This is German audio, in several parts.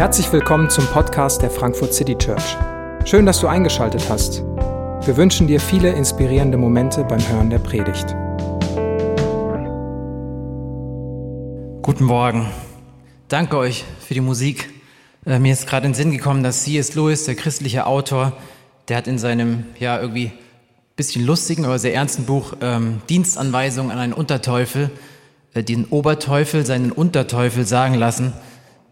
Herzlich willkommen zum Podcast der Frankfurt City Church. Schön, dass du eingeschaltet hast. Wir wünschen dir viele inspirierende Momente beim Hören der Predigt. Guten Morgen. Danke euch für die Musik. Äh, mir ist gerade in den Sinn gekommen, dass C.S. Lewis, der christliche Autor, der hat in seinem ja irgendwie bisschen lustigen, aber sehr ernsten Buch ähm, Dienstanweisung an einen Unterteufel, äh, den Oberteufel seinen Unterteufel sagen lassen,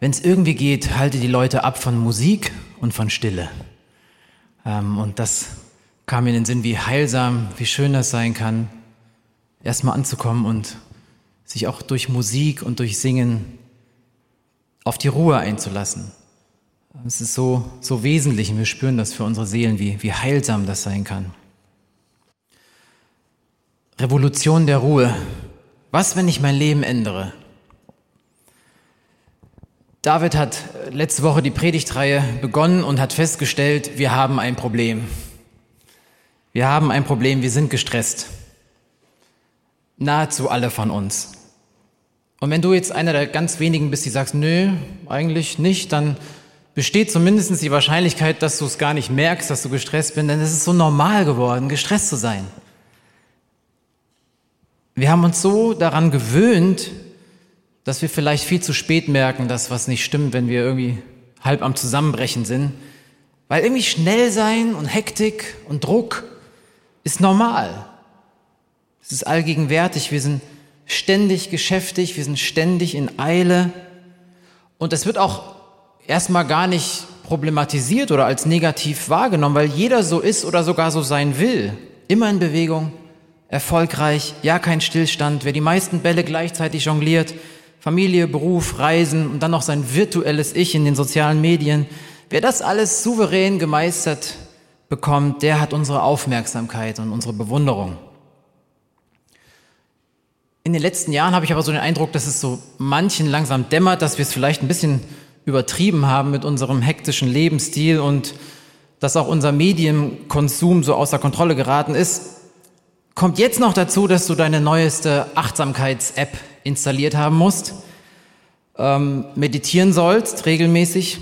wenn es irgendwie geht, halte die Leute ab von Musik und von Stille. Ähm, und das kam mir in den Sinn, wie heilsam, wie schön das sein kann, erstmal anzukommen und sich auch durch Musik und durch Singen auf die Ruhe einzulassen. Es ist so, so wesentlich und wir spüren das für unsere Seelen, wie, wie heilsam das sein kann. Revolution der Ruhe. Was, wenn ich mein Leben ändere? David hat letzte Woche die Predigtreihe begonnen und hat festgestellt, wir haben ein Problem. Wir haben ein Problem, wir sind gestresst. Nahezu alle von uns. Und wenn du jetzt einer der ganz wenigen bist, die sagst, nö, eigentlich nicht, dann besteht zumindest die Wahrscheinlichkeit, dass du es gar nicht merkst, dass du gestresst bist, denn es ist so normal geworden, gestresst zu sein. Wir haben uns so daran gewöhnt, dass wir vielleicht viel zu spät merken, dass was nicht stimmt, wenn wir irgendwie halb am Zusammenbrechen sind. Weil irgendwie schnell sein und Hektik und Druck ist normal. Es ist allgegenwärtig. Wir sind ständig geschäftig, wir sind ständig in Eile. Und es wird auch erstmal gar nicht problematisiert oder als negativ wahrgenommen, weil jeder so ist oder sogar so sein will. Immer in Bewegung, erfolgreich, ja kein Stillstand, wer die meisten Bälle gleichzeitig jongliert, Familie, Beruf, Reisen und dann noch sein virtuelles Ich in den sozialen Medien. Wer das alles souverän gemeistert bekommt, der hat unsere Aufmerksamkeit und unsere Bewunderung. In den letzten Jahren habe ich aber so den Eindruck, dass es so manchen langsam dämmert, dass wir es vielleicht ein bisschen übertrieben haben mit unserem hektischen Lebensstil und dass auch unser Medienkonsum so außer Kontrolle geraten ist. Kommt jetzt noch dazu, dass du deine neueste Achtsamkeits-App installiert haben musst, ähm, meditieren sollst regelmäßig,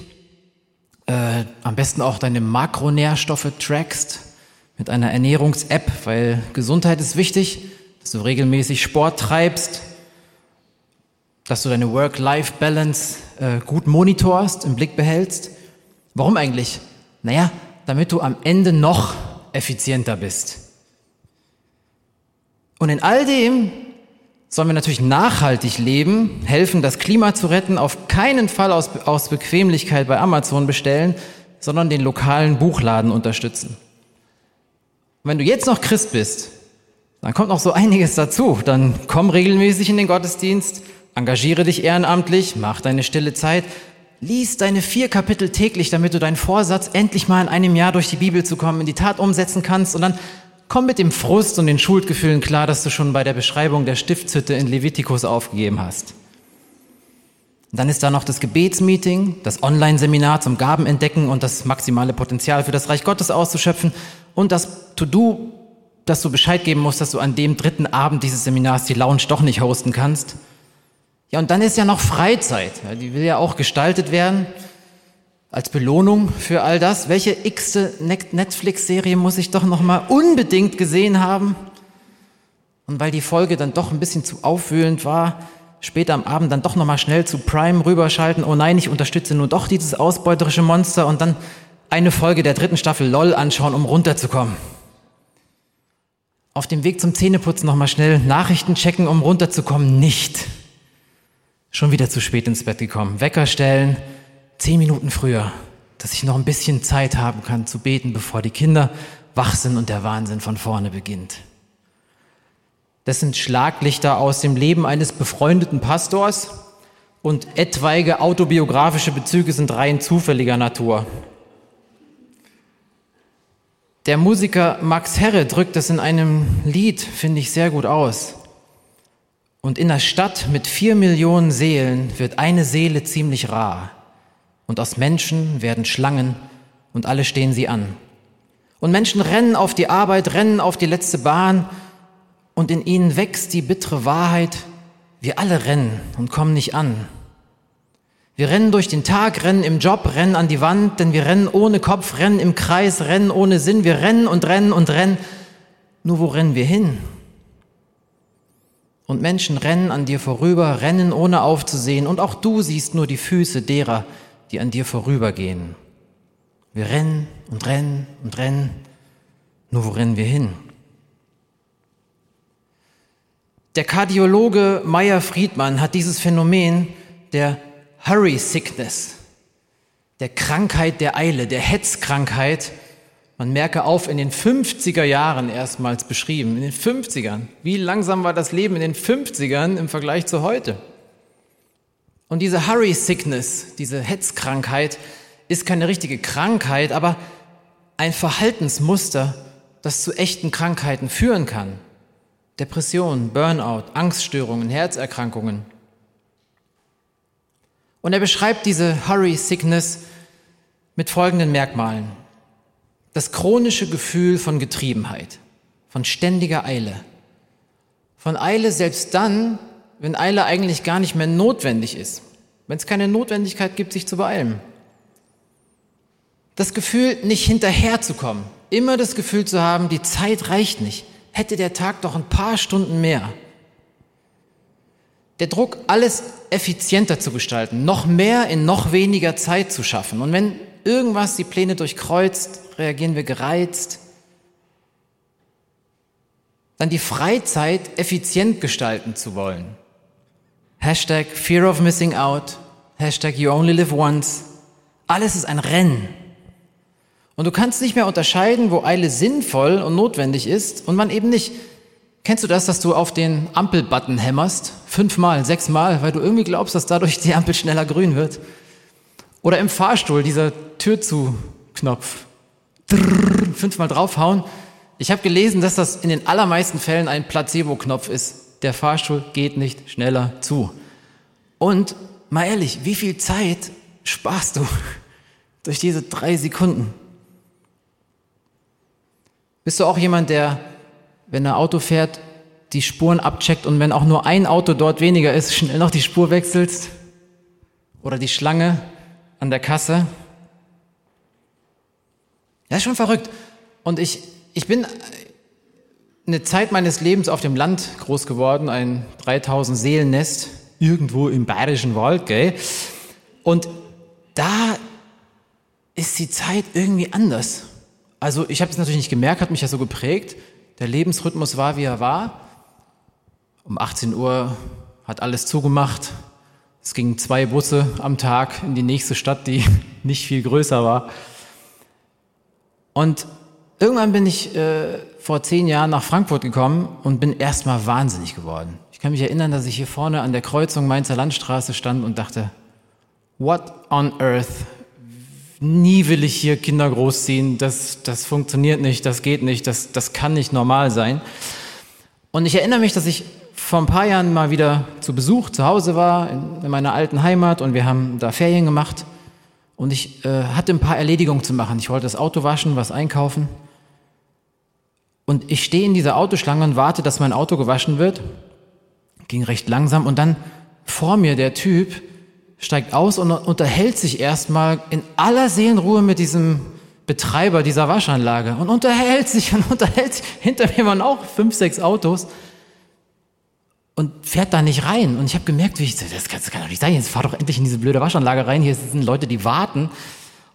äh, am besten auch deine Makronährstoffe trackst mit einer Ernährungs-App, weil Gesundheit ist wichtig, dass du regelmäßig Sport treibst, dass du deine Work-Life-Balance äh, gut monitorst, im Blick behältst. Warum eigentlich? Naja, damit du am Ende noch effizienter bist. Und in all dem sollen wir natürlich nachhaltig leben, helfen, das Klima zu retten, auf keinen Fall aus, aus Bequemlichkeit bei Amazon bestellen, sondern den lokalen Buchladen unterstützen. Und wenn du jetzt noch Christ bist, dann kommt noch so einiges dazu. Dann komm regelmäßig in den Gottesdienst, engagiere dich ehrenamtlich, mach deine stille Zeit, lies deine vier Kapitel täglich, damit du deinen Vorsatz, endlich mal in einem Jahr durch die Bibel zu kommen, in die Tat umsetzen kannst und dann Komm mit dem Frust und den Schuldgefühlen klar, dass du schon bei der Beschreibung der Stiftshütte in Levitikus aufgegeben hast. Dann ist da noch das Gebetsmeeting, das Online-Seminar zum Gaben entdecken und das maximale Potenzial für das Reich Gottes auszuschöpfen und das To-Do, dass du Bescheid geben musst, dass du an dem dritten Abend dieses Seminars die Lounge doch nicht hosten kannst. Ja, und dann ist ja noch Freizeit. Die will ja auch gestaltet werden als Belohnung für all das, welche x-te Netflix-Serie muss ich doch noch mal unbedingt gesehen haben? Und weil die Folge dann doch ein bisschen zu aufwühlend war, später am Abend dann doch noch mal schnell zu Prime rüberschalten. Oh nein, ich unterstütze nur doch dieses ausbeuterische Monster und dann eine Folge der dritten Staffel LOL anschauen, um runterzukommen. Auf dem Weg zum Zähneputzen noch mal schnell Nachrichten checken, um runterzukommen. Nicht. Schon wieder zu spät ins Bett gekommen. Wecker stellen, zehn Minuten früher, dass ich noch ein bisschen Zeit haben kann zu beten, bevor die Kinder wach sind und der Wahnsinn von vorne beginnt. Das sind Schlaglichter aus dem Leben eines befreundeten Pastors und etwaige autobiografische Bezüge sind rein zufälliger Natur. Der Musiker Max Herre drückt das in einem Lied, finde ich, sehr gut aus. Und in der Stadt mit vier Millionen Seelen wird eine Seele ziemlich rar und aus Menschen werden Schlangen und alle stehen sie an. Und Menschen rennen auf die Arbeit, rennen auf die letzte Bahn und in ihnen wächst die bittere Wahrheit, wir alle rennen und kommen nicht an. Wir rennen durch den Tag, rennen im Job, rennen an die Wand, denn wir rennen ohne Kopf, rennen im Kreis, rennen ohne Sinn. Wir rennen und rennen und rennen. Nur wo rennen wir hin? Und Menschen rennen an dir vorüber, rennen ohne aufzusehen, und auch du siehst nur die Füße derer, die an dir vorübergehen. Wir rennen und rennen und rennen, nur wo rennen wir hin? Der Kardiologe Meyer Friedmann hat dieses Phänomen der Hurry Sickness, der Krankheit der Eile, der Hetzkrankheit, man merke auf, in den 50er Jahren erstmals beschrieben. In den 50ern. Wie langsam war das Leben in den 50ern im Vergleich zu heute? Und diese Hurry Sickness, diese Hetzkrankheit, ist keine richtige Krankheit, aber ein Verhaltensmuster, das zu echten Krankheiten führen kann. Depression, Burnout, Angststörungen, Herzerkrankungen. Und er beschreibt diese Hurry Sickness mit folgenden Merkmalen. Das chronische Gefühl von Getriebenheit, von ständiger Eile. Von Eile selbst dann, wenn Eile eigentlich gar nicht mehr notwendig ist. Wenn es keine Notwendigkeit gibt, sich zu beeilen. Das Gefühl, nicht hinterherzukommen. Immer das Gefühl zu haben, die Zeit reicht nicht hätte der Tag doch ein paar Stunden mehr. Der Druck, alles effizienter zu gestalten, noch mehr in noch weniger Zeit zu schaffen. Und wenn irgendwas die Pläne durchkreuzt, reagieren wir gereizt. Dann die Freizeit effizient gestalten zu wollen. Hashtag Fear of Missing Out. Hashtag You Only Live Once. Alles ist ein Rennen. Und du kannst nicht mehr unterscheiden, wo Eile sinnvoll und notwendig ist und wann eben nicht. Kennst du das, dass du auf den Ampelbutton hämmerst? Fünfmal, sechsmal, weil du irgendwie glaubst, dass dadurch die Ampel schneller grün wird? Oder im Fahrstuhl, dieser Tür zu Knopf. fünfmal draufhauen. Ich habe gelesen, dass das in den allermeisten Fällen ein Placebo-Knopf ist. Der Fahrstuhl geht nicht schneller zu. Und mal ehrlich, wie viel Zeit sparst du durch diese drei Sekunden? Bist du auch jemand, der, wenn er Auto fährt, die Spuren abcheckt und wenn auch nur ein Auto dort weniger ist, schnell noch die Spur wechselst? Oder die Schlange an der Kasse? Ja, ist schon verrückt. Und ich, ich bin eine Zeit meines Lebens auf dem Land groß geworden, ein 3000 Seelennest, irgendwo im bayerischen Wald, gell? Und da ist die Zeit irgendwie anders. Also ich habe es natürlich nicht gemerkt, hat mich ja so geprägt. Der Lebensrhythmus war, wie er war. Um 18 Uhr hat alles zugemacht. Es gingen zwei Busse am Tag in die nächste Stadt, die nicht viel größer war. Und irgendwann bin ich äh, vor zehn Jahren nach Frankfurt gekommen und bin erstmal wahnsinnig geworden. Ich kann mich erinnern, dass ich hier vorne an der Kreuzung Mainzer Landstraße stand und dachte, what on earth nie will ich hier Kinder großziehen, das, das funktioniert nicht, das geht nicht, das, das kann nicht normal sein. Und ich erinnere mich, dass ich vor ein paar Jahren mal wieder zu Besuch zu Hause war, in, in meiner alten Heimat und wir haben da Ferien gemacht und ich äh, hatte ein paar Erledigungen zu machen. Ich wollte das Auto waschen, was einkaufen. Und ich stehe in dieser Autoschlange und warte, dass mein Auto gewaschen wird. Ging recht langsam und dann vor mir der Typ, steigt aus und unterhält sich erstmal in aller Seelenruhe mit diesem Betreiber dieser Waschanlage und unterhält sich und unterhält sich. Hinter mir waren auch fünf, sechs Autos und fährt da nicht rein. Und ich habe gemerkt, wie ich, das kann, das kann doch nicht sein, jetzt fahr doch endlich in diese blöde Waschanlage rein, hier sind Leute, die warten.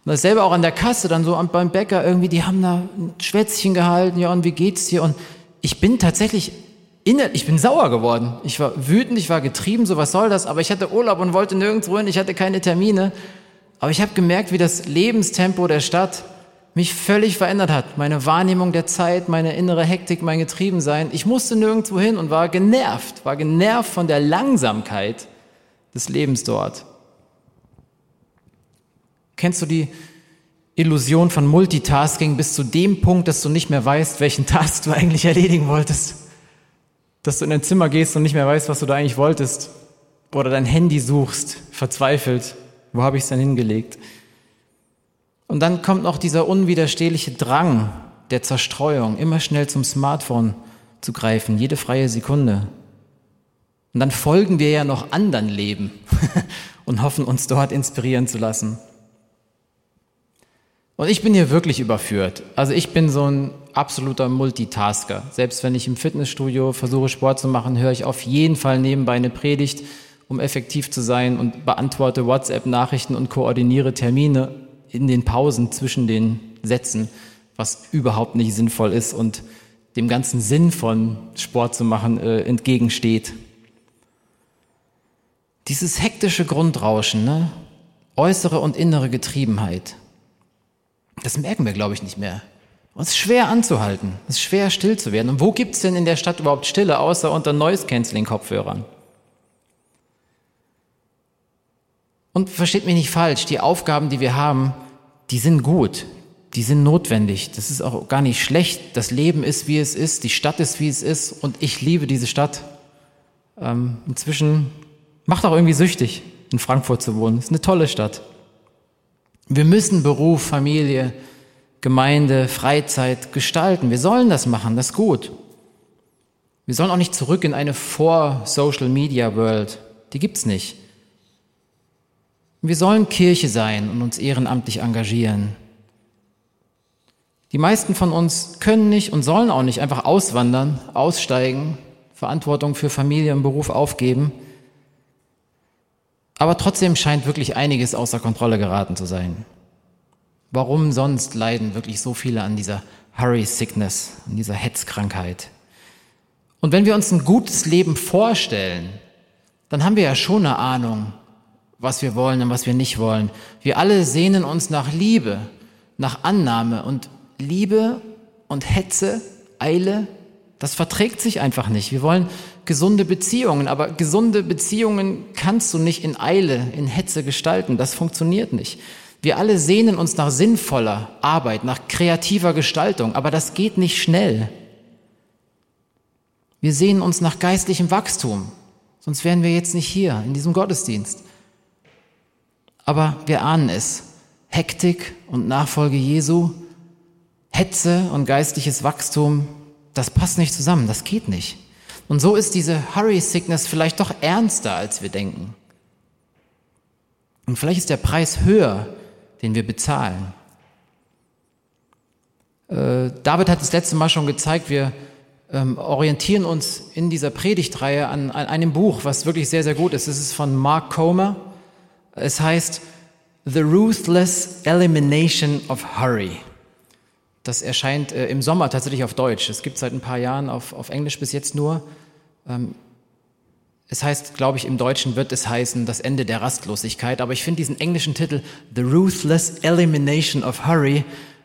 Und dasselbe auch an der Kasse, dann so beim Bäcker irgendwie, die haben da ein Schwätzchen gehalten, ja, und wie geht's dir? Und ich bin tatsächlich ich bin sauer geworden. Ich war wütend, ich war getrieben, so was soll das? Aber ich hatte Urlaub und wollte nirgendwo hin, ich hatte keine Termine. Aber ich habe gemerkt, wie das Lebenstempo der Stadt mich völlig verändert hat. Meine Wahrnehmung der Zeit, meine innere Hektik, mein Getriebensein. Ich musste nirgendwo hin und war genervt, war genervt von der Langsamkeit des Lebens dort. Kennst du die Illusion von Multitasking bis zu dem Punkt, dass du nicht mehr weißt, welchen Task du eigentlich erledigen wolltest? dass du in dein Zimmer gehst und nicht mehr weißt, was du da eigentlich wolltest. Oder dein Handy suchst, verzweifelt. Wo habe ich es denn hingelegt? Und dann kommt noch dieser unwiderstehliche Drang der Zerstreuung, immer schnell zum Smartphone zu greifen, jede freie Sekunde. Und dann folgen wir ja noch anderen Leben und hoffen, uns dort inspirieren zu lassen. Und ich bin hier wirklich überführt. Also ich bin so ein absoluter Multitasker. Selbst wenn ich im Fitnessstudio versuche, Sport zu machen, höre ich auf jeden Fall nebenbei eine Predigt, um effektiv zu sein und beantworte WhatsApp-Nachrichten und koordiniere Termine in den Pausen zwischen den Sätzen, was überhaupt nicht sinnvoll ist und dem ganzen Sinn von Sport zu machen äh, entgegensteht. Dieses hektische Grundrauschen, ne? äußere und innere Getriebenheit, das merken wir, glaube ich, nicht mehr. Und es ist schwer anzuhalten. Es ist schwer, still zu werden. Und wo gibt es denn in der Stadt überhaupt Stille, außer unter Noise-Canceling-Kopfhörern? Und versteht mich nicht falsch, die Aufgaben, die wir haben, die sind gut, die sind notwendig. Das ist auch gar nicht schlecht. Das Leben ist, wie es ist, die Stadt ist, wie es ist und ich liebe diese Stadt. Ähm, inzwischen macht auch irgendwie süchtig, in Frankfurt zu wohnen. Ist eine tolle Stadt. Wir müssen Beruf, Familie, Gemeinde, Freizeit gestalten. Wir sollen das machen, das ist gut. Wir sollen auch nicht zurück in eine Vor-Social-Media-World. Die gibt's nicht. Wir sollen Kirche sein und uns ehrenamtlich engagieren. Die meisten von uns können nicht und sollen auch nicht einfach auswandern, aussteigen, Verantwortung für Familie und Beruf aufgeben. Aber trotzdem scheint wirklich einiges außer Kontrolle geraten zu sein. Warum sonst leiden wirklich so viele an dieser Hurry Sickness, an dieser Hetzkrankheit? Und wenn wir uns ein gutes Leben vorstellen, dann haben wir ja schon eine Ahnung, was wir wollen und was wir nicht wollen. Wir alle sehnen uns nach Liebe, nach Annahme und Liebe und Hetze, Eile, das verträgt sich einfach nicht. Wir wollen gesunde Beziehungen, aber gesunde Beziehungen kannst du nicht in Eile, in Hetze gestalten. Das funktioniert nicht. Wir alle sehnen uns nach sinnvoller Arbeit, nach kreativer Gestaltung, aber das geht nicht schnell. Wir sehnen uns nach geistlichem Wachstum, sonst wären wir jetzt nicht hier in diesem Gottesdienst. Aber wir ahnen es. Hektik und Nachfolge Jesu, Hetze und geistliches Wachstum, das passt nicht zusammen, das geht nicht. Und so ist diese Hurry Sickness vielleicht doch ernster, als wir denken. Und vielleicht ist der Preis höher, den wir bezahlen. Äh, David hat das letzte Mal schon gezeigt, wir ähm, orientieren uns in dieser Predigtreihe an, an einem Buch, was wirklich sehr, sehr gut ist. Es ist von Mark Comer. Es heißt The Ruthless Elimination of Hurry. Das erscheint äh, im Sommer tatsächlich auf Deutsch. Es gibt seit ein paar Jahren auf, auf Englisch bis jetzt nur. Ähm, es heißt, glaube ich, im Deutschen wird es heißen, das Ende der Rastlosigkeit. Aber ich finde diesen englischen Titel, The Ruthless Elimination of Hurry,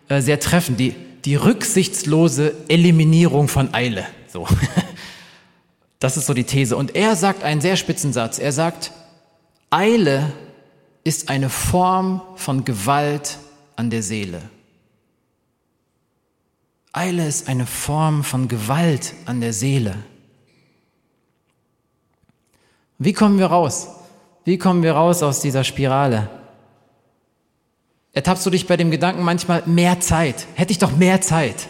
äh, sehr treffend. Die, die rücksichtslose Eliminierung von Eile. So. Das ist so die These. Und er sagt einen sehr spitzen Satz. Er sagt, Eile ist eine Form von Gewalt an der Seele. Eile ist eine Form von Gewalt an der Seele. Wie kommen wir raus? Wie kommen wir raus aus dieser Spirale? Ertappst du dich bei dem Gedanken manchmal mehr Zeit? Hätte ich doch mehr Zeit.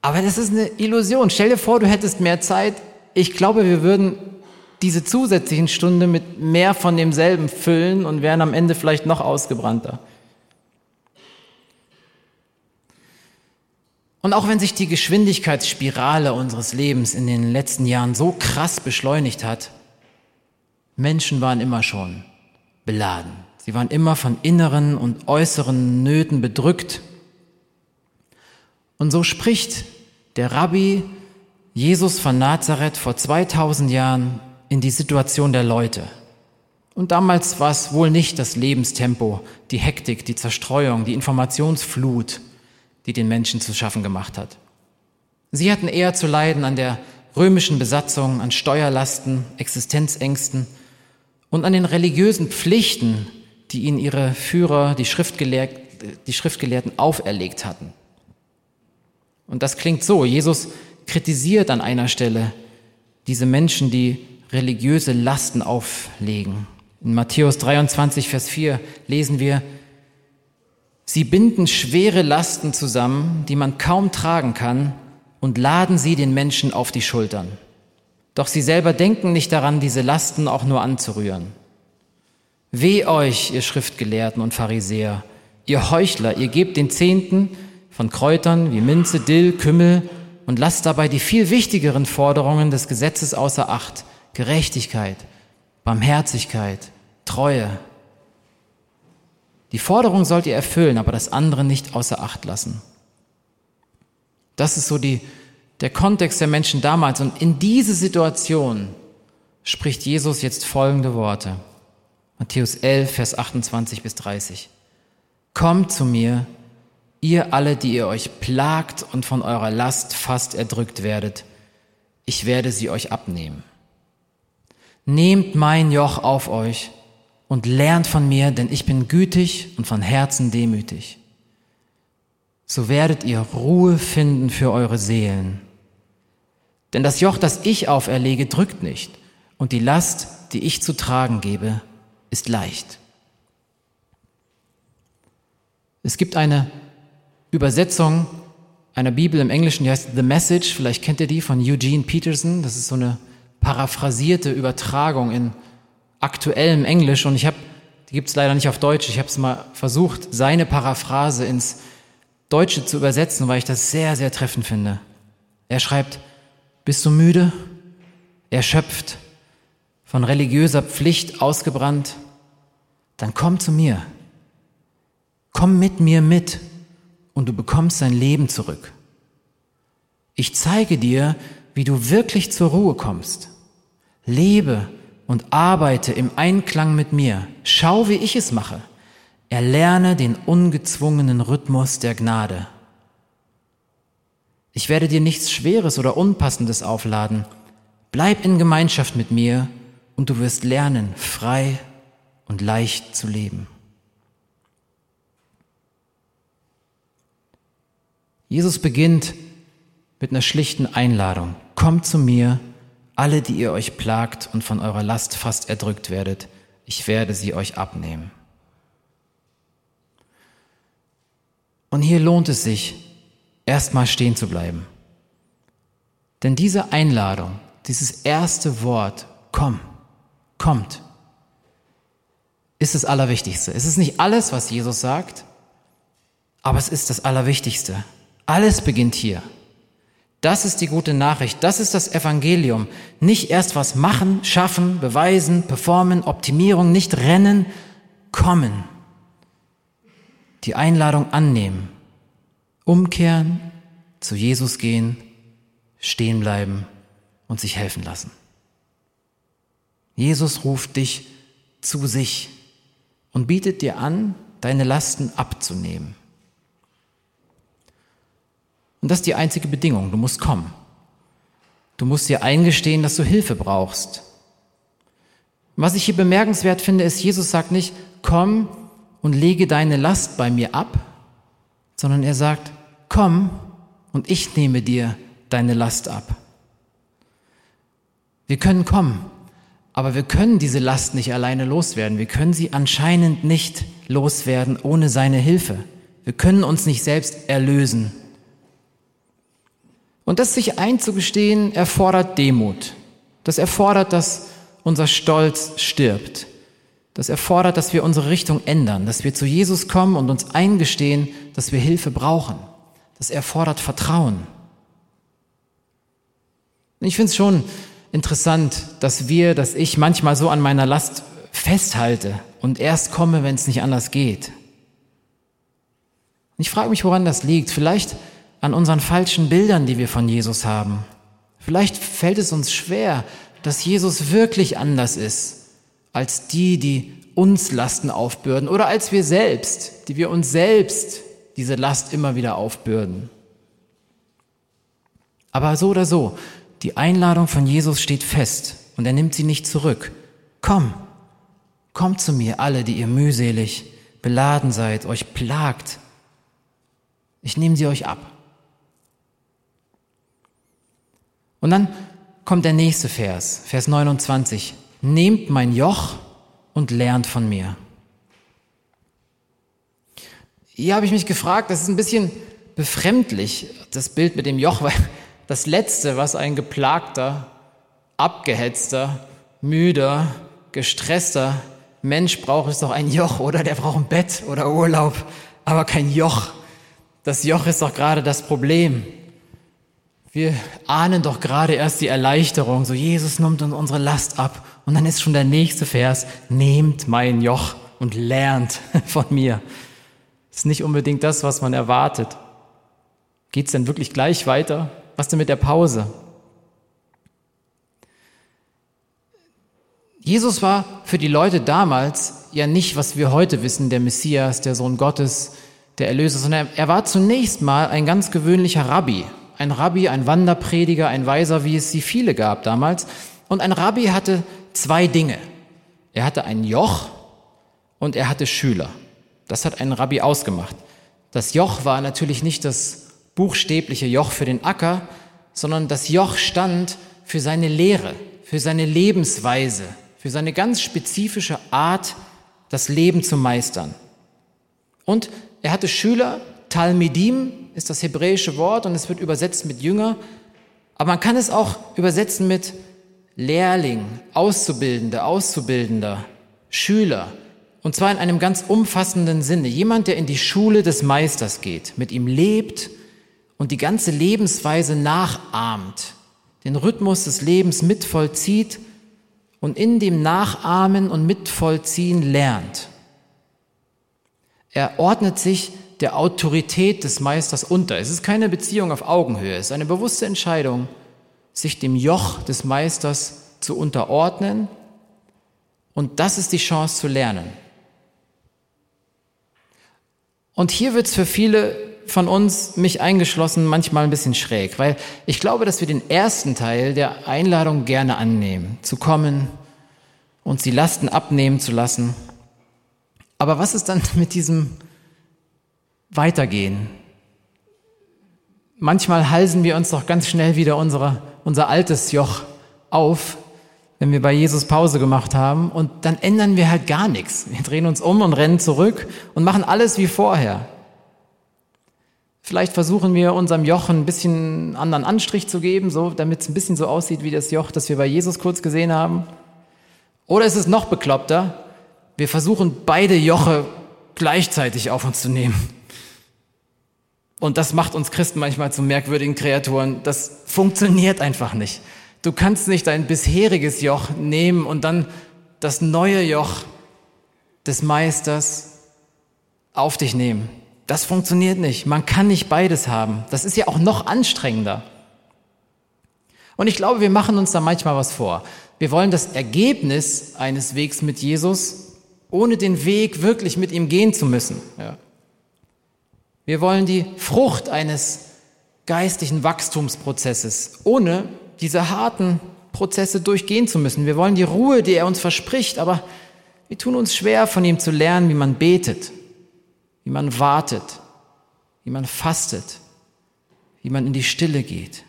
Aber das ist eine Illusion. Stell dir vor, du hättest mehr Zeit. Ich glaube, wir würden diese zusätzlichen Stunden mit mehr von demselben füllen und wären am Ende vielleicht noch ausgebrannter. Und auch wenn sich die Geschwindigkeitsspirale unseres Lebens in den letzten Jahren so krass beschleunigt hat, Menschen waren immer schon beladen. Sie waren immer von inneren und äußeren Nöten bedrückt. Und so spricht der Rabbi Jesus von Nazareth vor 2000 Jahren in die Situation der Leute. Und damals war es wohl nicht das Lebenstempo, die Hektik, die Zerstreuung, die Informationsflut, die den Menschen zu schaffen gemacht hat. Sie hatten eher zu leiden an der römischen Besatzung, an Steuerlasten, Existenzängsten und an den religiösen Pflichten, die ihnen ihre Führer, die, Schriftgelehr die Schriftgelehrten, auferlegt hatten. Und das klingt so. Jesus kritisiert an einer Stelle diese Menschen, die religiöse Lasten auflegen. In Matthäus 23, Vers 4 lesen wir, Sie binden schwere Lasten zusammen, die man kaum tragen kann, und laden sie den Menschen auf die Schultern. Doch sie selber denken nicht daran, diese Lasten auch nur anzurühren. Weh euch, ihr Schriftgelehrten und Pharisäer, ihr Heuchler, ihr gebt den Zehnten von Kräutern wie Minze, Dill, Kümmel und lasst dabei die viel wichtigeren Forderungen des Gesetzes außer Acht. Gerechtigkeit, Barmherzigkeit, Treue. Die Forderung sollt ihr erfüllen, aber das andere nicht außer Acht lassen. Das ist so die, der Kontext der Menschen damals. Und in diese Situation spricht Jesus jetzt folgende Worte. Matthäus 11, Vers 28 bis 30. Kommt zu mir, ihr alle, die ihr euch plagt und von eurer Last fast erdrückt werdet. Ich werde sie euch abnehmen. Nehmt mein Joch auf euch und lernt von mir, denn ich bin gütig und von Herzen demütig. So werdet ihr Ruhe finden für eure Seelen. Denn das Joch, das ich auferlege, drückt nicht, und die Last, die ich zu tragen gebe, ist leicht. Es gibt eine Übersetzung einer Bibel im Englischen, die heißt The Message, vielleicht kennt ihr die von Eugene Peterson. Das ist so eine paraphrasierte Übertragung in aktuellem Englisch und ich habe, die gibt es leider nicht auf Deutsch, ich habe es mal versucht, seine Paraphrase ins Deutsche zu übersetzen, weil ich das sehr, sehr treffend finde. Er schreibt, bist du müde, erschöpft, von religiöser Pflicht ausgebrannt, dann komm zu mir. Komm mit mir mit und du bekommst dein Leben zurück. Ich zeige dir, wie du wirklich zur Ruhe kommst. Lebe und arbeite im Einklang mit mir. Schau, wie ich es mache. Erlerne den ungezwungenen Rhythmus der Gnade. Ich werde dir nichts Schweres oder Unpassendes aufladen. Bleib in Gemeinschaft mit mir und du wirst lernen, frei und leicht zu leben. Jesus beginnt mit einer schlichten Einladung. Kommt zu mir, alle, die ihr euch plagt und von eurer Last fast erdrückt werdet. Ich werde sie euch abnehmen. Und hier lohnt es sich, erstmal stehen zu bleiben. Denn diese Einladung, dieses erste Wort, komm, kommt, ist das Allerwichtigste. Es ist nicht alles, was Jesus sagt, aber es ist das Allerwichtigste. Alles beginnt hier. Das ist die gute Nachricht. Das ist das Evangelium. Nicht erst was machen, schaffen, beweisen, performen, Optimierung, nicht rennen, kommen. Die Einladung annehmen. Umkehren, zu Jesus gehen, stehen bleiben und sich helfen lassen. Jesus ruft dich zu sich und bietet dir an, deine Lasten abzunehmen. Und das ist die einzige Bedingung. Du musst kommen. Du musst dir eingestehen, dass du Hilfe brauchst. Was ich hier bemerkenswert finde, ist, Jesus sagt nicht, komm und lege deine Last bei mir ab, sondern er sagt, komm und ich nehme dir deine Last ab. Wir können kommen, aber wir können diese Last nicht alleine loswerden. Wir können sie anscheinend nicht loswerden ohne seine Hilfe. Wir können uns nicht selbst erlösen. Und das sich einzugestehen erfordert Demut. Das erfordert, dass unser Stolz stirbt. Das erfordert, dass wir unsere Richtung ändern, dass wir zu Jesus kommen und uns eingestehen, dass wir Hilfe brauchen. Das erfordert Vertrauen. Ich finde es schon interessant, dass wir, dass ich manchmal so an meiner Last festhalte und erst komme, wenn es nicht anders geht. ich frage mich, woran das liegt. Vielleicht an unseren falschen Bildern, die wir von Jesus haben. Vielleicht fällt es uns schwer, dass Jesus wirklich anders ist als die, die uns Lasten aufbürden oder als wir selbst, die wir uns selbst diese Last immer wieder aufbürden. Aber so oder so, die Einladung von Jesus steht fest und er nimmt sie nicht zurück. Komm, kommt zu mir alle, die ihr mühselig, beladen seid, euch plagt. Ich nehme sie euch ab. Und dann kommt der nächste Vers, Vers 29. Nehmt mein Joch und lernt von mir. Hier habe ich mich gefragt, das ist ein bisschen befremdlich, das Bild mit dem Joch, weil das Letzte, was ein geplagter, abgehetzter, müder, gestresster Mensch braucht es doch ein Joch, oder? Der braucht ein Bett oder Urlaub, aber kein Joch. Das Joch ist doch gerade das Problem. Wir ahnen doch gerade erst die Erleichterung, so Jesus nimmt uns unsere Last ab. Und dann ist schon der nächste Vers, nehmt mein Joch und lernt von mir. Ist nicht unbedingt das, was man erwartet. Geht es denn wirklich gleich weiter? Was denn mit der Pause? Jesus war für die Leute damals ja nicht, was wir heute wissen, der Messias, der Sohn Gottes, der Erlöser, sondern er war zunächst mal ein ganz gewöhnlicher Rabbi. Ein Rabbi, ein Wanderprediger, ein Weiser, wie es sie viele gab damals. Und ein Rabbi hatte zwei Dinge. Er hatte ein Joch und er hatte Schüler. Das hat einen Rabbi ausgemacht. Das Joch war natürlich nicht das buchstäbliche Joch für den Acker, sondern das Joch stand für seine Lehre, für seine Lebensweise, für seine ganz spezifische Art, das Leben zu meistern. Und er hatte Schüler, Talmidim ist das hebräische Wort und es wird übersetzt mit Jünger, aber man kann es auch übersetzen mit Lehrling, Auszubildende, Auszubildender, Schüler. Und zwar in einem ganz umfassenden Sinne. Jemand, der in die Schule des Meisters geht, mit ihm lebt und die ganze Lebensweise nachahmt, den Rhythmus des Lebens mitvollzieht und in dem Nachahmen und Mitvollziehen lernt. Er ordnet sich der Autorität des Meisters unter. Es ist keine Beziehung auf Augenhöhe, es ist eine bewusste Entscheidung, sich dem Joch des Meisters zu unterordnen. Und das ist die Chance zu lernen. Und hier wird es für viele von uns, mich eingeschlossen, manchmal ein bisschen schräg, weil ich glaube, dass wir den ersten Teil der Einladung gerne annehmen, zu kommen, uns die Lasten abnehmen zu lassen. Aber was ist dann mit diesem Weitergehen? Manchmal halsen wir uns doch ganz schnell wieder unsere, unser altes Joch auf, wenn wir bei Jesus Pause gemacht haben und dann ändern wir halt gar nichts. Wir drehen uns um und rennen zurück und machen alles wie vorher. Vielleicht versuchen wir unserem Joch ein bisschen anderen Anstrich zu geben, so, damit es ein bisschen so aussieht wie das Joch, das wir bei Jesus kurz gesehen haben. Oder ist es noch bekloppter? Wir versuchen beide Joche gleichzeitig auf uns zu nehmen. Und das macht uns Christen manchmal zu merkwürdigen Kreaturen. Das funktioniert einfach nicht. Du kannst nicht dein bisheriges Joch nehmen und dann das neue Joch des Meisters auf dich nehmen. Das funktioniert nicht. Man kann nicht beides haben. Das ist ja auch noch anstrengender. Und ich glaube, wir machen uns da manchmal was vor. Wir wollen das Ergebnis eines Wegs mit Jesus, ohne den Weg wirklich mit ihm gehen zu müssen. Ja. Wir wollen die Frucht eines geistlichen Wachstumsprozesses, ohne diese harten Prozesse durchgehen zu müssen. Wir wollen die Ruhe, die er uns verspricht, aber wir tun uns schwer, von ihm zu lernen, wie man betet, wie man wartet, wie man fastet, wie man in die Stille geht.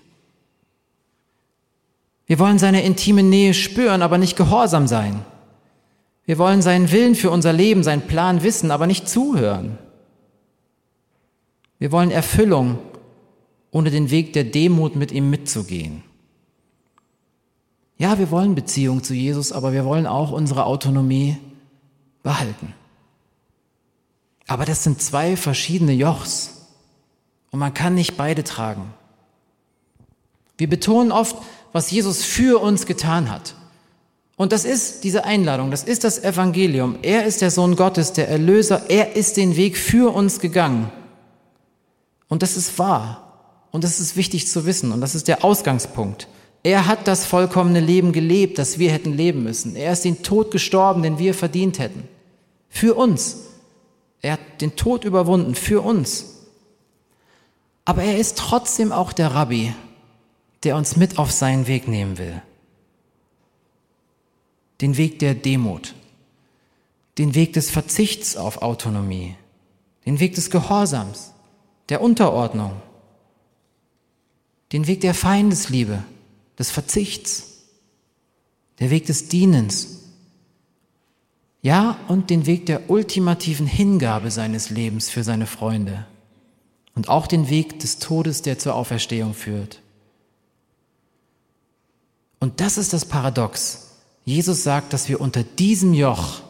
Wir wollen seine intime Nähe spüren, aber nicht gehorsam sein. Wir wollen seinen Willen für unser Leben, seinen Plan wissen, aber nicht zuhören. Wir wollen Erfüllung, ohne den Weg der Demut mit ihm mitzugehen. Ja, wir wollen Beziehung zu Jesus, aber wir wollen auch unsere Autonomie behalten. Aber das sind zwei verschiedene Jochs und man kann nicht beide tragen. Wir betonen oft, was Jesus für uns getan hat. Und das ist diese Einladung, das ist das Evangelium. Er ist der Sohn Gottes, der Erlöser, er ist den Weg für uns gegangen. Und das ist wahr. Und das ist wichtig zu wissen. Und das ist der Ausgangspunkt. Er hat das vollkommene Leben gelebt, das wir hätten leben müssen. Er ist den Tod gestorben, den wir verdient hätten. Für uns. Er hat den Tod überwunden, für uns. Aber er ist trotzdem auch der Rabbi, der uns mit auf seinen Weg nehmen will. Den Weg der Demut, den Weg des Verzichts auf Autonomie, den Weg des Gehorsams, der Unterordnung, den Weg der Feindesliebe, des Verzichts, der Weg des Dienens, ja, und den Weg der ultimativen Hingabe seines Lebens für seine Freunde und auch den Weg des Todes, der zur Auferstehung führt. Und das ist das Paradox. Jesus sagt, dass wir unter diesem Joch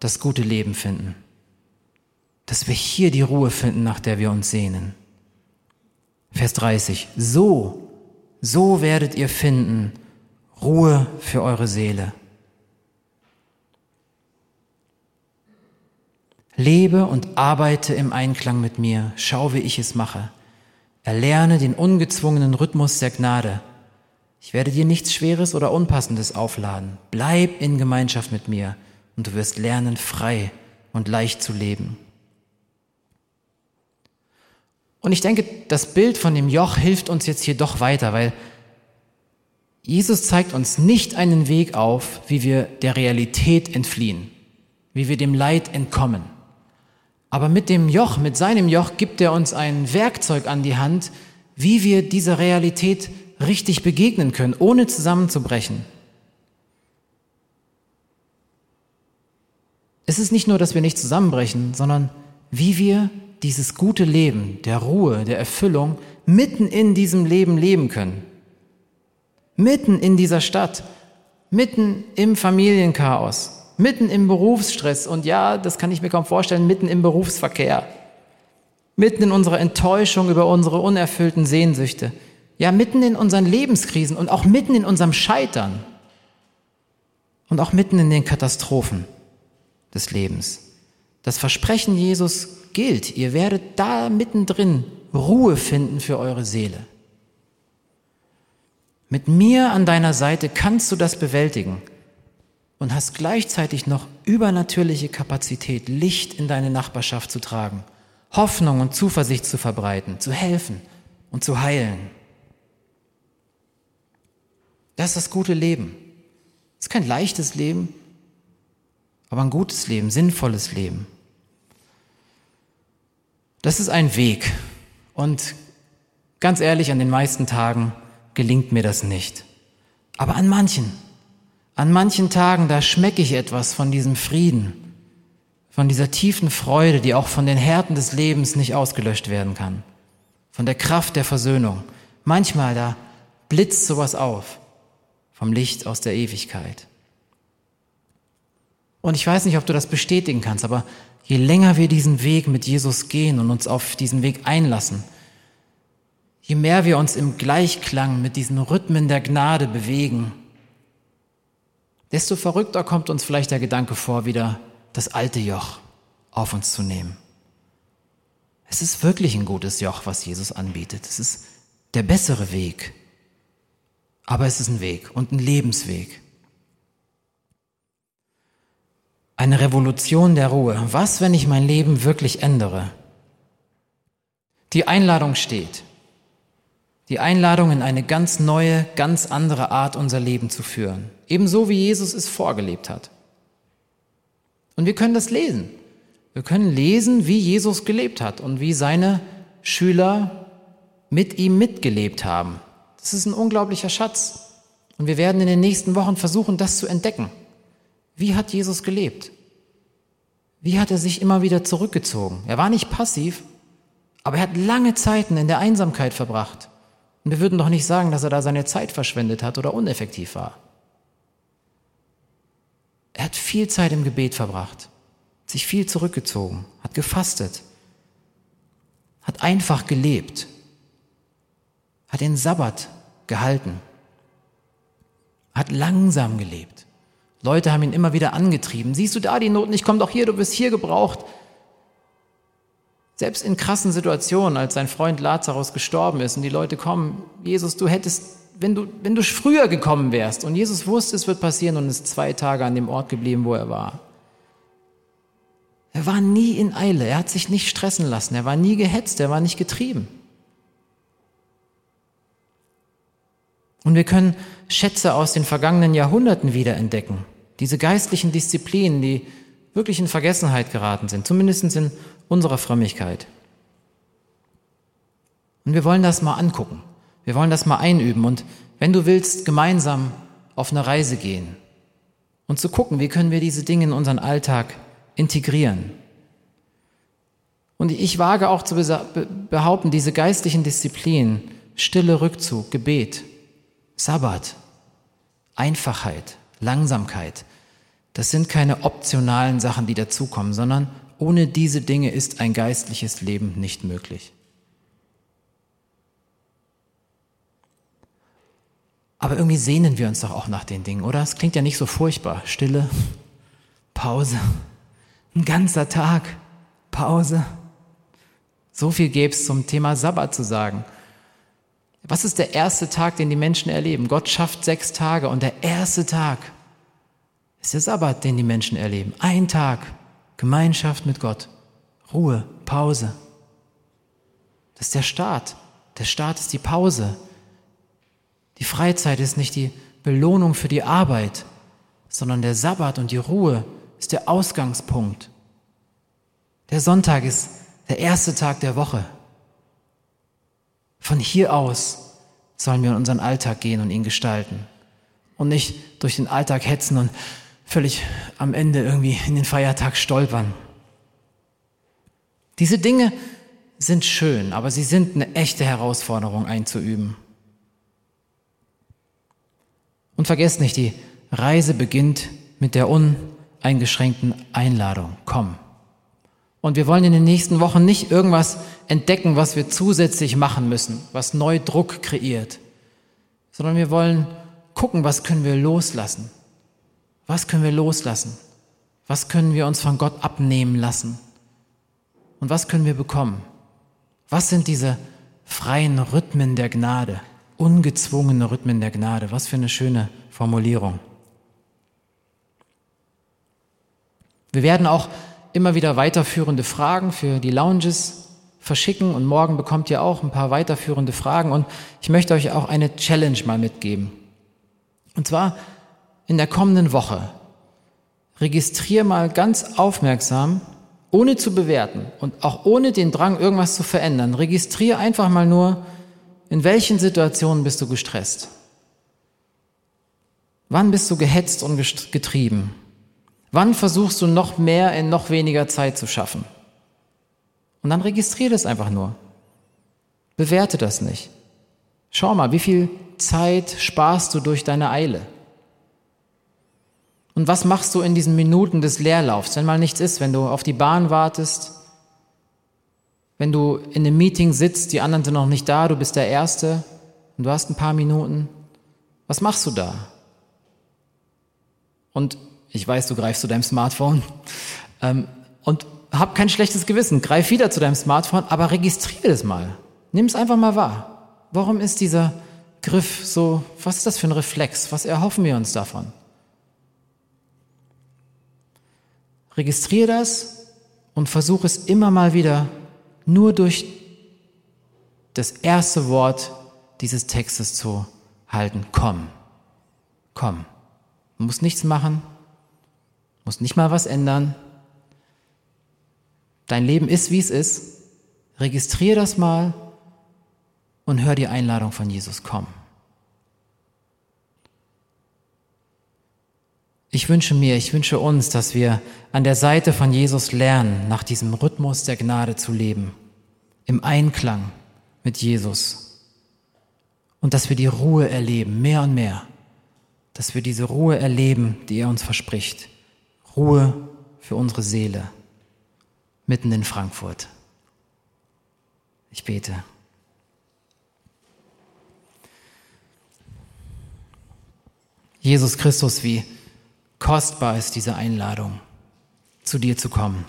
das gute Leben finden. Dass wir hier die Ruhe finden, nach der wir uns sehnen. Vers 30. So, so werdet ihr finden Ruhe für eure Seele. Lebe und arbeite im Einklang mit mir, schau, wie ich es mache. Erlerne den ungezwungenen Rhythmus der Gnade. Ich werde dir nichts Schweres oder Unpassendes aufladen. Bleib in Gemeinschaft mit mir und du wirst lernen, frei und leicht zu leben. Und ich denke, das Bild von dem Joch hilft uns jetzt hier doch weiter, weil Jesus zeigt uns nicht einen Weg auf, wie wir der Realität entfliehen, wie wir dem Leid entkommen. Aber mit dem Joch, mit seinem Joch gibt er uns ein Werkzeug an die Hand, wie wir dieser Realität richtig begegnen können, ohne zusammenzubrechen. Es ist nicht nur, dass wir nicht zusammenbrechen, sondern wie wir dieses gute Leben, der Ruhe, der Erfüllung mitten in diesem Leben leben können. Mitten in dieser Stadt, mitten im Familienchaos, mitten im Berufsstress und ja, das kann ich mir kaum vorstellen, mitten im Berufsverkehr, mitten in unserer Enttäuschung über unsere unerfüllten Sehnsüchte, ja, mitten in unseren Lebenskrisen und auch mitten in unserem Scheitern und auch mitten in den Katastrophen des Lebens. Das Versprechen Jesus gilt. Ihr werdet da mittendrin Ruhe finden für eure Seele. Mit mir an deiner Seite kannst du das bewältigen und hast gleichzeitig noch übernatürliche Kapazität, Licht in deine Nachbarschaft zu tragen, Hoffnung und Zuversicht zu verbreiten, zu helfen und zu heilen. Das ist das gute Leben. Es ist kein leichtes Leben, aber ein gutes Leben, sinnvolles Leben. Das ist ein Weg. Und ganz ehrlich, an den meisten Tagen gelingt mir das nicht. Aber an manchen, an manchen Tagen, da schmecke ich etwas von diesem Frieden, von dieser tiefen Freude, die auch von den Härten des Lebens nicht ausgelöscht werden kann, von der Kraft der Versöhnung. Manchmal, da blitzt sowas auf vom Licht aus der Ewigkeit. Und ich weiß nicht, ob du das bestätigen kannst, aber je länger wir diesen Weg mit Jesus gehen und uns auf diesen Weg einlassen, je mehr wir uns im Gleichklang mit diesen Rhythmen der Gnade bewegen, desto verrückter kommt uns vielleicht der Gedanke vor, wieder das alte Joch auf uns zu nehmen. Es ist wirklich ein gutes Joch, was Jesus anbietet. Es ist der bessere Weg. Aber es ist ein Weg und ein Lebensweg. Eine Revolution der Ruhe. Was, wenn ich mein Leben wirklich ändere? Die Einladung steht. Die Einladung in eine ganz neue, ganz andere Art, unser Leben zu führen. Ebenso wie Jesus es vorgelebt hat. Und wir können das lesen. Wir können lesen, wie Jesus gelebt hat und wie seine Schüler mit ihm mitgelebt haben. Das ist ein unglaublicher Schatz. Und wir werden in den nächsten Wochen versuchen, das zu entdecken. Wie hat Jesus gelebt? Wie hat er sich immer wieder zurückgezogen? Er war nicht passiv, aber er hat lange Zeiten in der Einsamkeit verbracht. Und wir würden doch nicht sagen, dass er da seine Zeit verschwendet hat oder uneffektiv war. Er hat viel Zeit im Gebet verbracht, sich viel zurückgezogen, hat gefastet, hat einfach gelebt, hat den Sabbat gehalten, hat langsam gelebt. Leute haben ihn immer wieder angetrieben. Siehst du da die Noten? Ich komme doch hier, du wirst hier gebraucht. Selbst in krassen Situationen, als sein Freund Lazarus gestorben ist und die Leute kommen, Jesus, du hättest, wenn du, wenn du früher gekommen wärst und Jesus wusste, es wird passieren und ist zwei Tage an dem Ort geblieben, wo er war. Er war nie in Eile, er hat sich nicht stressen lassen, er war nie gehetzt, er war nicht getrieben. Und wir können Schätze aus den vergangenen Jahrhunderten wiederentdecken. Diese geistlichen Disziplinen, die wirklich in Vergessenheit geraten sind, zumindest in unserer Frömmigkeit. Und wir wollen das mal angucken. Wir wollen das mal einüben und wenn du willst, gemeinsam auf eine Reise gehen und zu gucken, wie können wir diese Dinge in unseren Alltag integrieren. Und ich wage auch zu behaupten, diese geistlichen Disziplinen, stille Rückzug, Gebet, Sabbat, Einfachheit, Langsamkeit, Das sind keine optionalen Sachen, die dazukommen, sondern ohne diese Dinge ist ein geistliches Leben nicht möglich. Aber irgendwie sehnen wir uns doch auch nach den Dingen, oder? Es klingt ja nicht so furchtbar. Stille, Pause, ein ganzer Tag, Pause. So viel gäbe es zum Thema Sabbat zu sagen. Was ist der erste Tag, den die Menschen erleben? Gott schafft sechs Tage und der erste Tag ist der Sabbat, den die Menschen erleben. Ein Tag, Gemeinschaft mit Gott, Ruhe, Pause. Das ist der Start. Der Start ist die Pause. Die Freizeit ist nicht die Belohnung für die Arbeit, sondern der Sabbat und die Ruhe ist der Ausgangspunkt. Der Sonntag ist der erste Tag der Woche. Von hier aus sollen wir in unseren Alltag gehen und ihn gestalten und nicht durch den Alltag hetzen und völlig am Ende irgendwie in den Feiertag stolpern. Diese Dinge sind schön, aber sie sind eine echte Herausforderung einzuüben. Und vergesst nicht, die Reise beginnt mit der uneingeschränkten Einladung. Komm. Und wir wollen in den nächsten Wochen nicht irgendwas entdecken, was wir zusätzlich machen müssen, was neu Druck kreiert, sondern wir wollen gucken, was können wir loslassen. Was können wir loslassen? Was können wir uns von Gott abnehmen lassen? Und was können wir bekommen? Was sind diese freien Rhythmen der Gnade? Ungezwungene Rhythmen der Gnade. Was für eine schöne Formulierung. Wir werden auch immer wieder weiterführende Fragen für die Lounges verschicken und morgen bekommt ihr auch ein paar weiterführende Fragen und ich möchte euch auch eine Challenge mal mitgeben. Und zwar in der kommenden Woche. Registrier mal ganz aufmerksam, ohne zu bewerten und auch ohne den Drang, irgendwas zu verändern. Registrier einfach mal nur, in welchen Situationen bist du gestresst? Wann bist du gehetzt und getrieben? Wann versuchst du noch mehr in noch weniger Zeit zu schaffen? Und dann registriere das einfach nur. Bewerte das nicht. Schau mal, wie viel Zeit sparst du durch deine Eile? Und was machst du in diesen Minuten des Leerlaufs, wenn mal nichts ist, wenn du auf die Bahn wartest, wenn du in einem Meeting sitzt, die anderen sind noch nicht da, du bist der Erste und du hast ein paar Minuten? Was machst du da? Und ich weiß, du greifst zu deinem Smartphone. Ähm, und hab kein schlechtes Gewissen. Greif wieder zu deinem Smartphone, aber registriere es mal. Nimm es einfach mal wahr. Warum ist dieser Griff so, was ist das für ein Reflex? Was erhoffen wir uns davon? Registriere das und versuche es immer mal wieder nur durch das erste Wort dieses Textes zu halten. Komm, komm. Du musst nichts machen, musst nicht mal was ändern. Dein Leben ist, wie es ist. Registriere das mal und hör die Einladung von Jesus, komm. Ich wünsche mir, ich wünsche uns, dass wir an der Seite von Jesus lernen, nach diesem Rhythmus der Gnade zu leben, im Einklang mit Jesus. Und dass wir die Ruhe erleben, mehr und mehr. Dass wir diese Ruhe erleben, die er uns verspricht. Ruhe für unsere Seele mitten in Frankfurt. Ich bete. Jesus Christus, wie kostbar ist diese Einladung, zu dir zu kommen.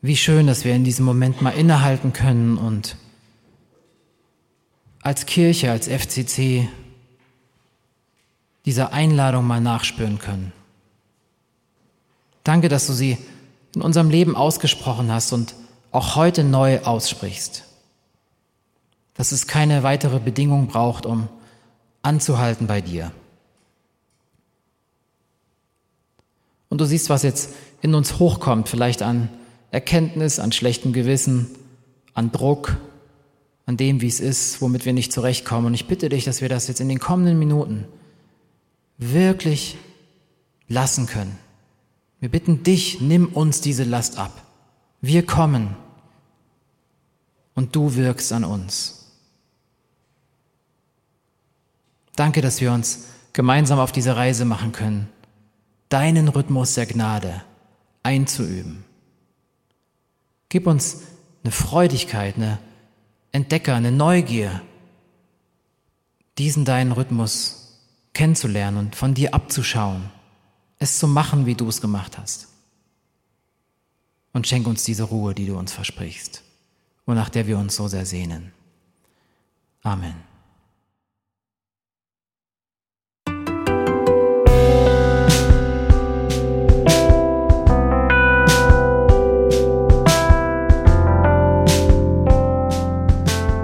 Wie schön, dass wir in diesem Moment mal innehalten können und als Kirche, als FCC dieser Einladung mal nachspüren können. Danke, dass du sie in unserem Leben ausgesprochen hast und auch heute neu aussprichst. Dass es keine weitere Bedingung braucht, um anzuhalten bei dir. Und du siehst, was jetzt in uns hochkommt, vielleicht an Erkenntnis, an schlechtem Gewissen, an Druck, an dem, wie es ist, womit wir nicht zurechtkommen. Und ich bitte dich, dass wir das jetzt in den kommenden Minuten wirklich lassen können. Wir bitten dich, nimm uns diese Last ab. Wir kommen und du wirkst an uns. Danke, dass wir uns gemeinsam auf diese Reise machen können, deinen Rhythmus der Gnade einzuüben. Gib uns eine Freudigkeit, eine Entdecker, eine Neugier, diesen deinen Rhythmus kennenzulernen und von dir abzuschauen, es zu machen, wie du es gemacht hast. Und schenk uns diese Ruhe, die du uns versprichst und nach der wir uns so sehr sehnen. Amen.